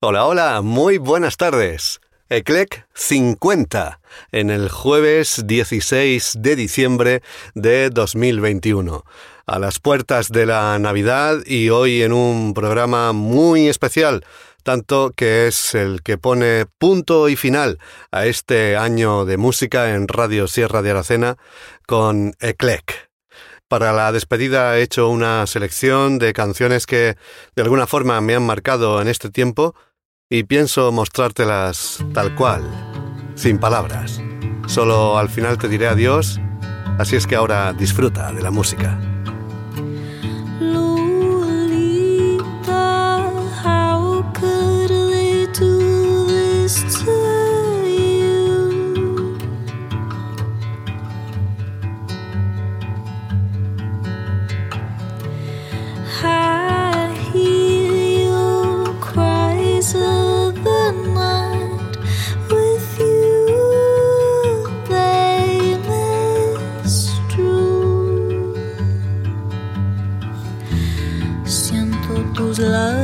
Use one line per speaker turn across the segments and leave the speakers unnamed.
Hola, hola, muy buenas tardes. Eclec 50 en el jueves 16 de diciembre de 2021. A las puertas de la Navidad y hoy en un programa muy especial, tanto que es el que pone punto y final a este año de música en Radio Sierra de Aracena con Eclec. Para la despedida he hecho una selección de canciones que de alguna forma me han marcado en este tiempo y pienso mostrártelas tal cual, sin palabras. Solo al final te diré adiós, así es que ahora disfruta de la música.
love.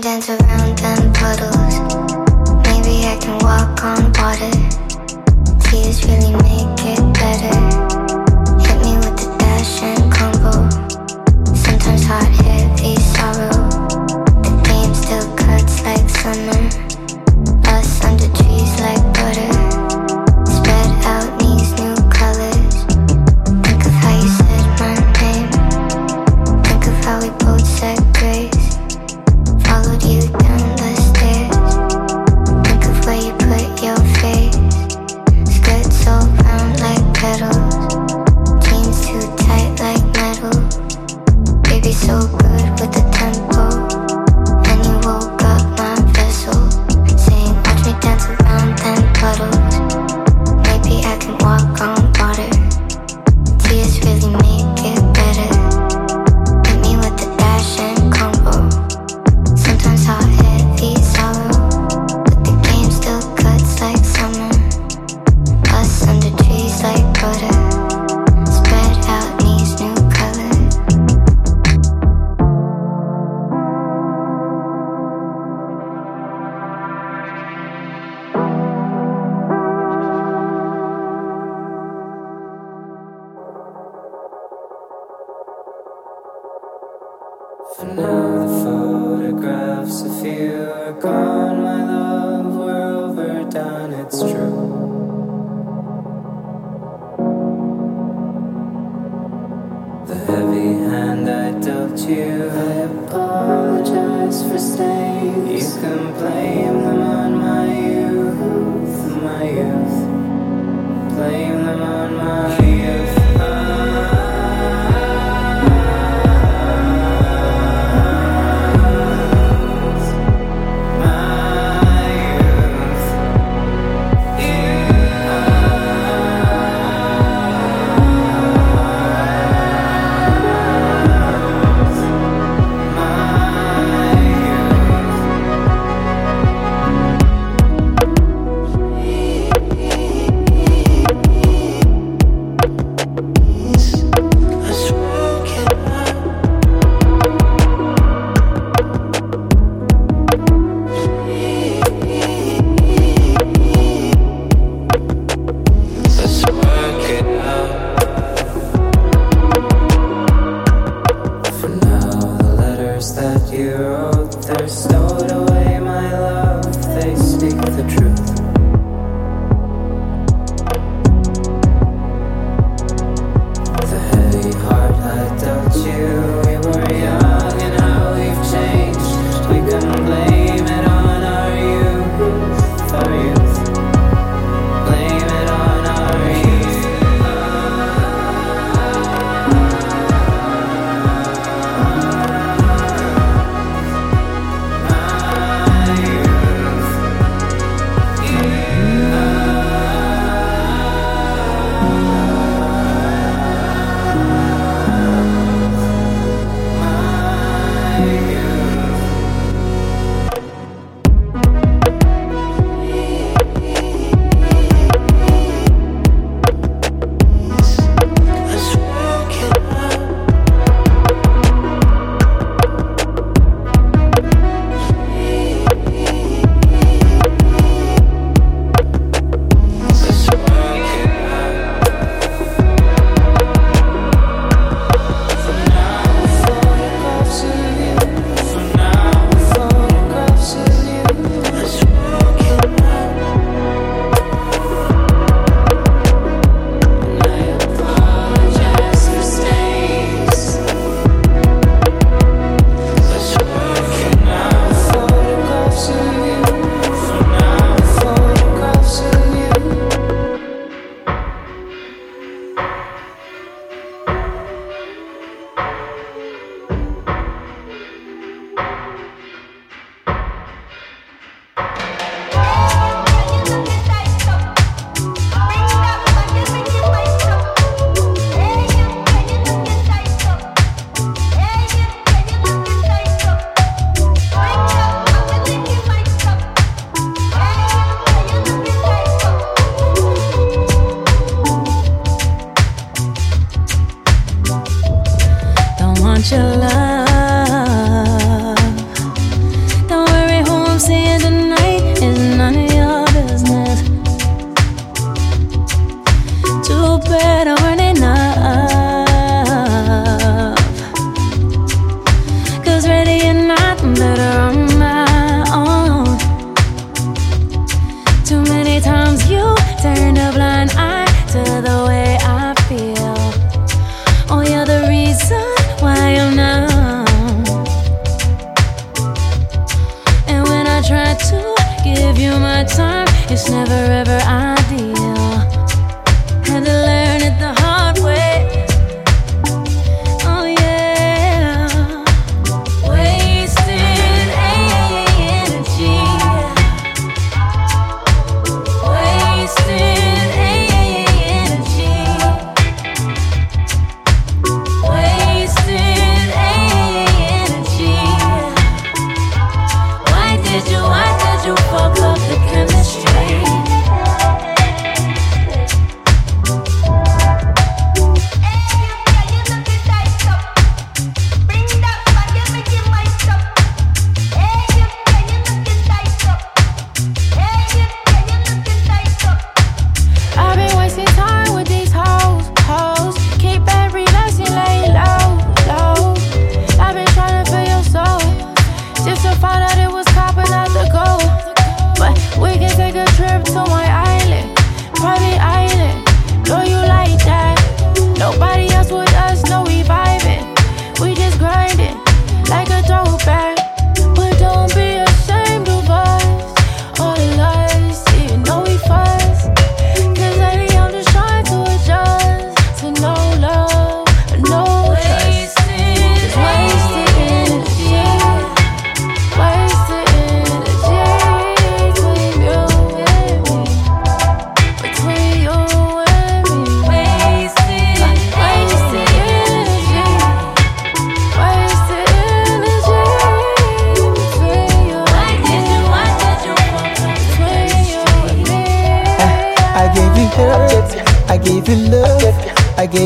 Dancer.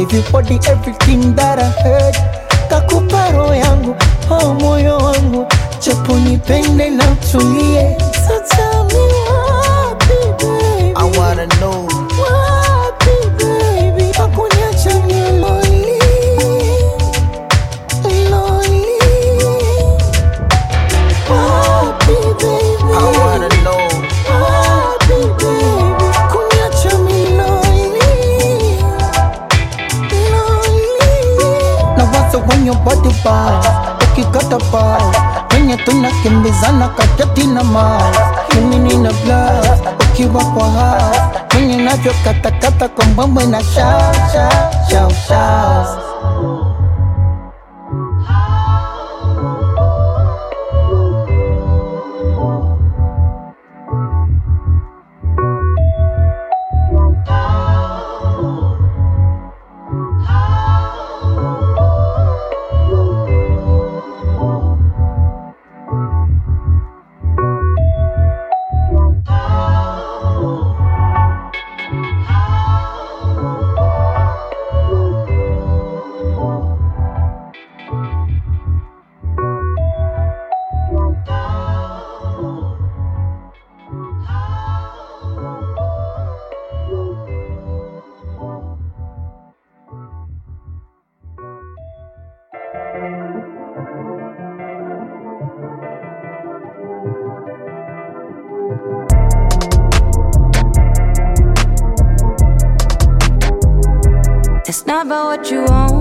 gave you body everything that I had. Kakupa roho yangu, oh moyo wangu, japo nipende na utumie bum when I shout, shout, shout.
about what you want.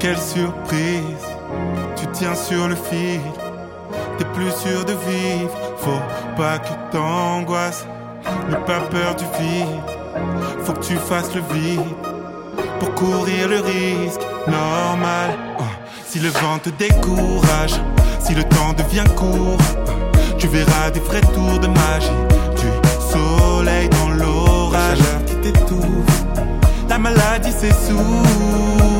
Quelle surprise, tu
tiens sur le fil, t'es plus sûr de vivre, faut pas que t'angoisses, n'aie pas peur du vide, faut que tu fasses le vide. Pour courir le risque normal. Oh. Si le vent te décourage, si le temps devient court, oh. tu verras des vrais tours de magie, du soleil dans l'orage. Qui t'étouffe, la maladie s'essouffle.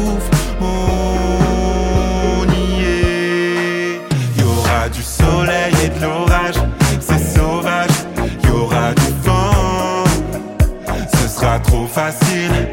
du soleil et de l'orage, c'est sauvage. Y aura du vent, ce sera trop facile.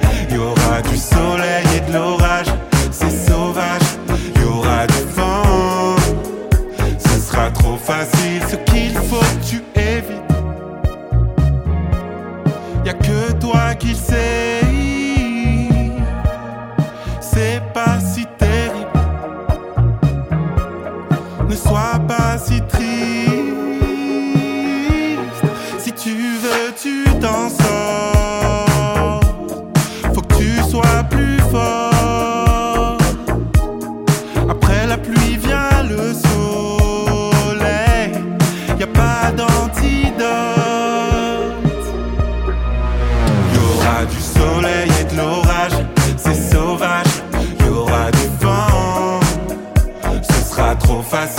face.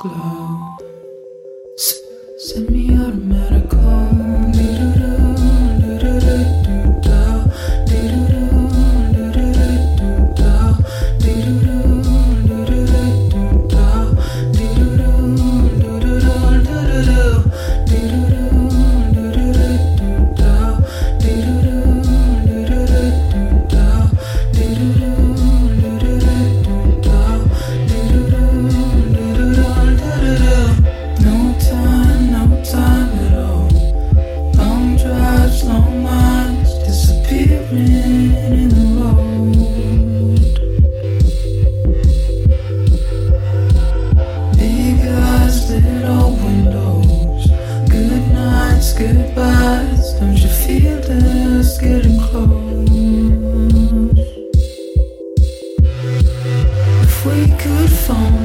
Glow. Phone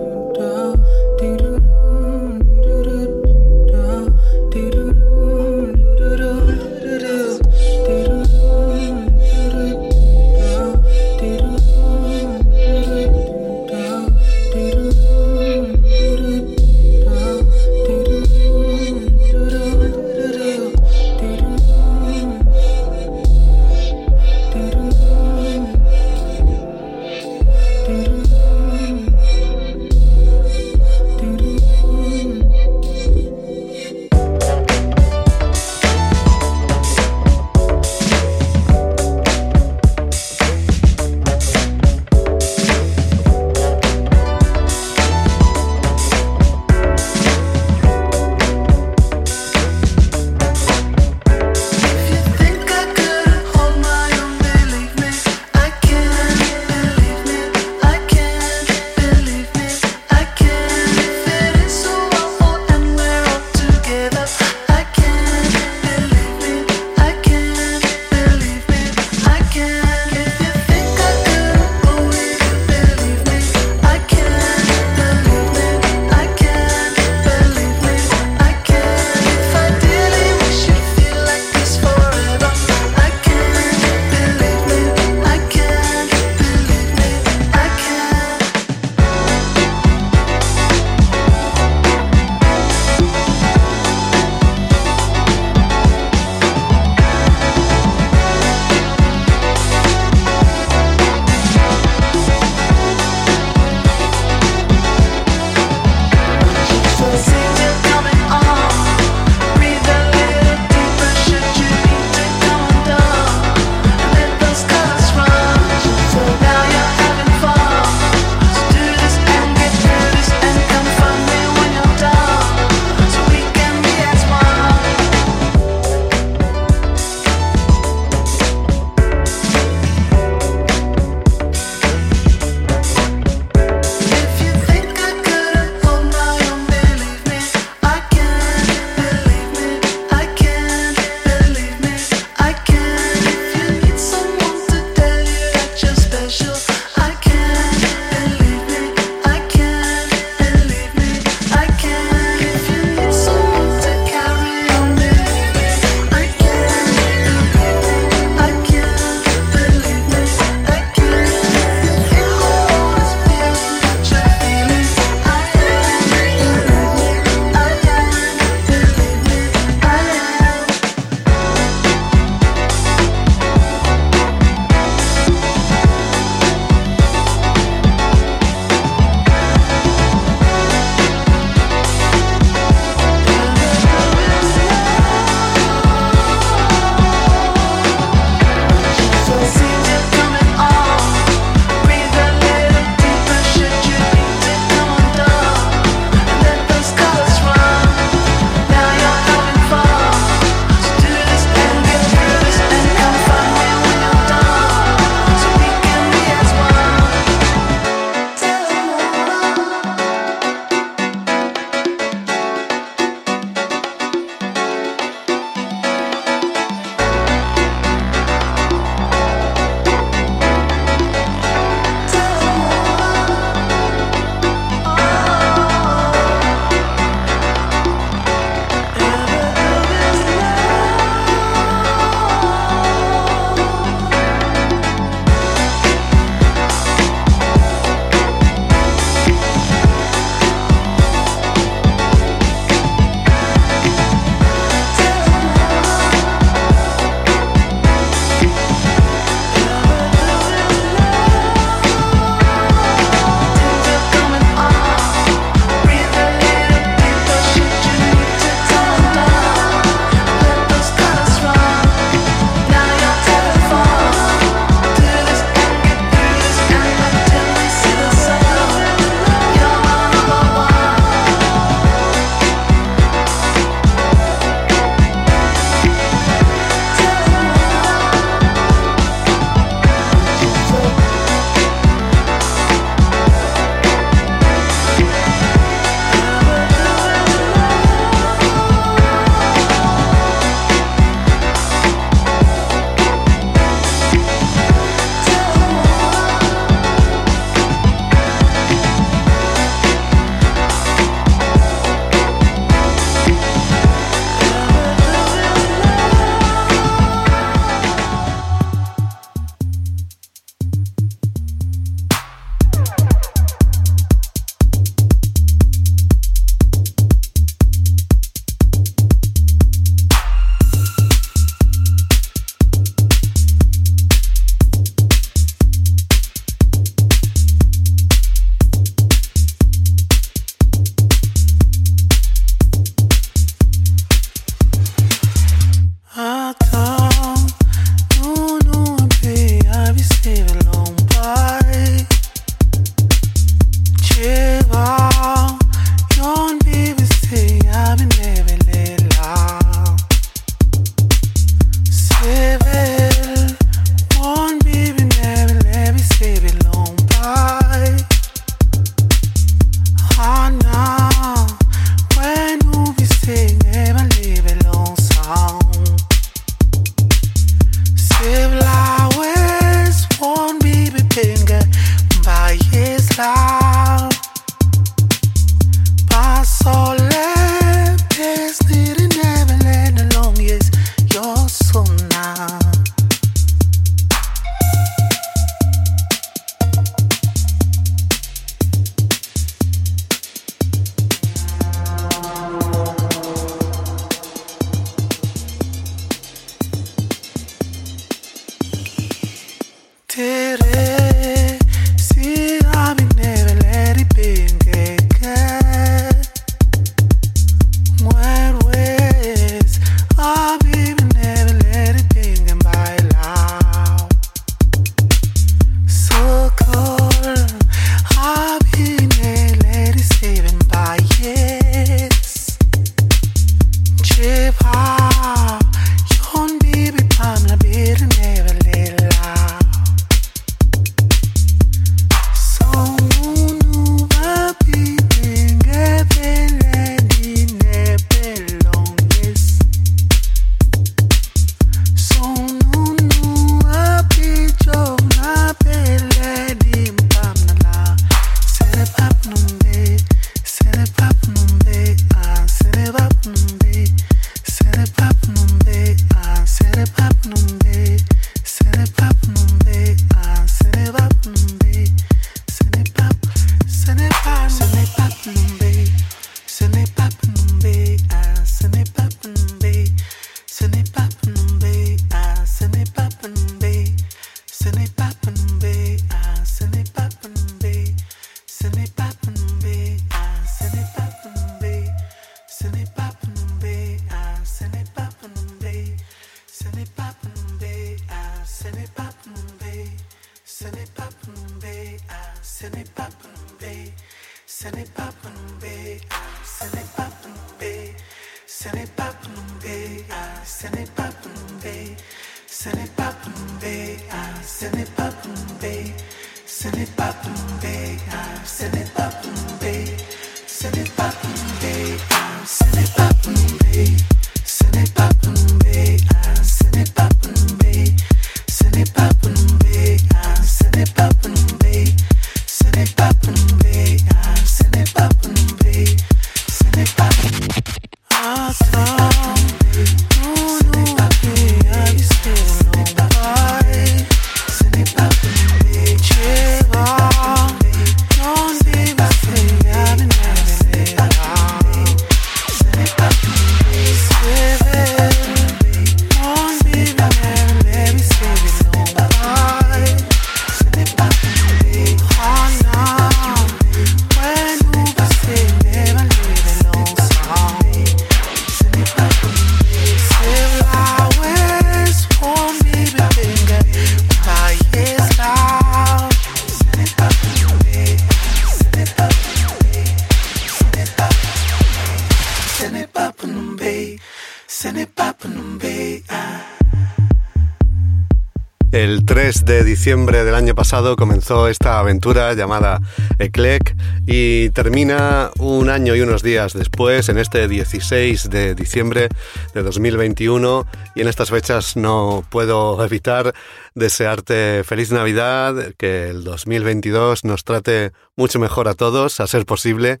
de diciembre del año pasado comenzó esta aventura llamada Eclec y termina un año y unos días después, en este 16 de diciembre de 2021. Y en estas fechas no puedo evitar desearte feliz Navidad, que el 2022 nos trate mucho mejor a todos, a ser posible.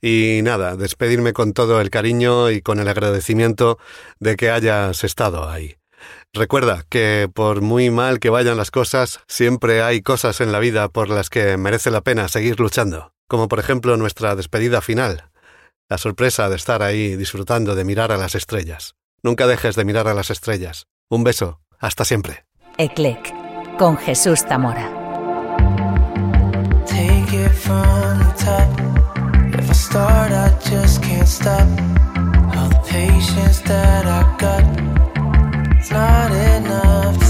Y nada, despedirme con todo el cariño y con el agradecimiento de que hayas estado ahí. Recuerda que por muy mal que vayan las cosas, siempre hay cosas en la vida por las que merece la pena seguir luchando, como por ejemplo nuestra despedida final, la sorpresa de estar ahí disfrutando de mirar a las estrellas. Nunca dejes de mirar a las estrellas. Un beso, hasta siempre.
Eclec con Jesús Zamora.
It's not enough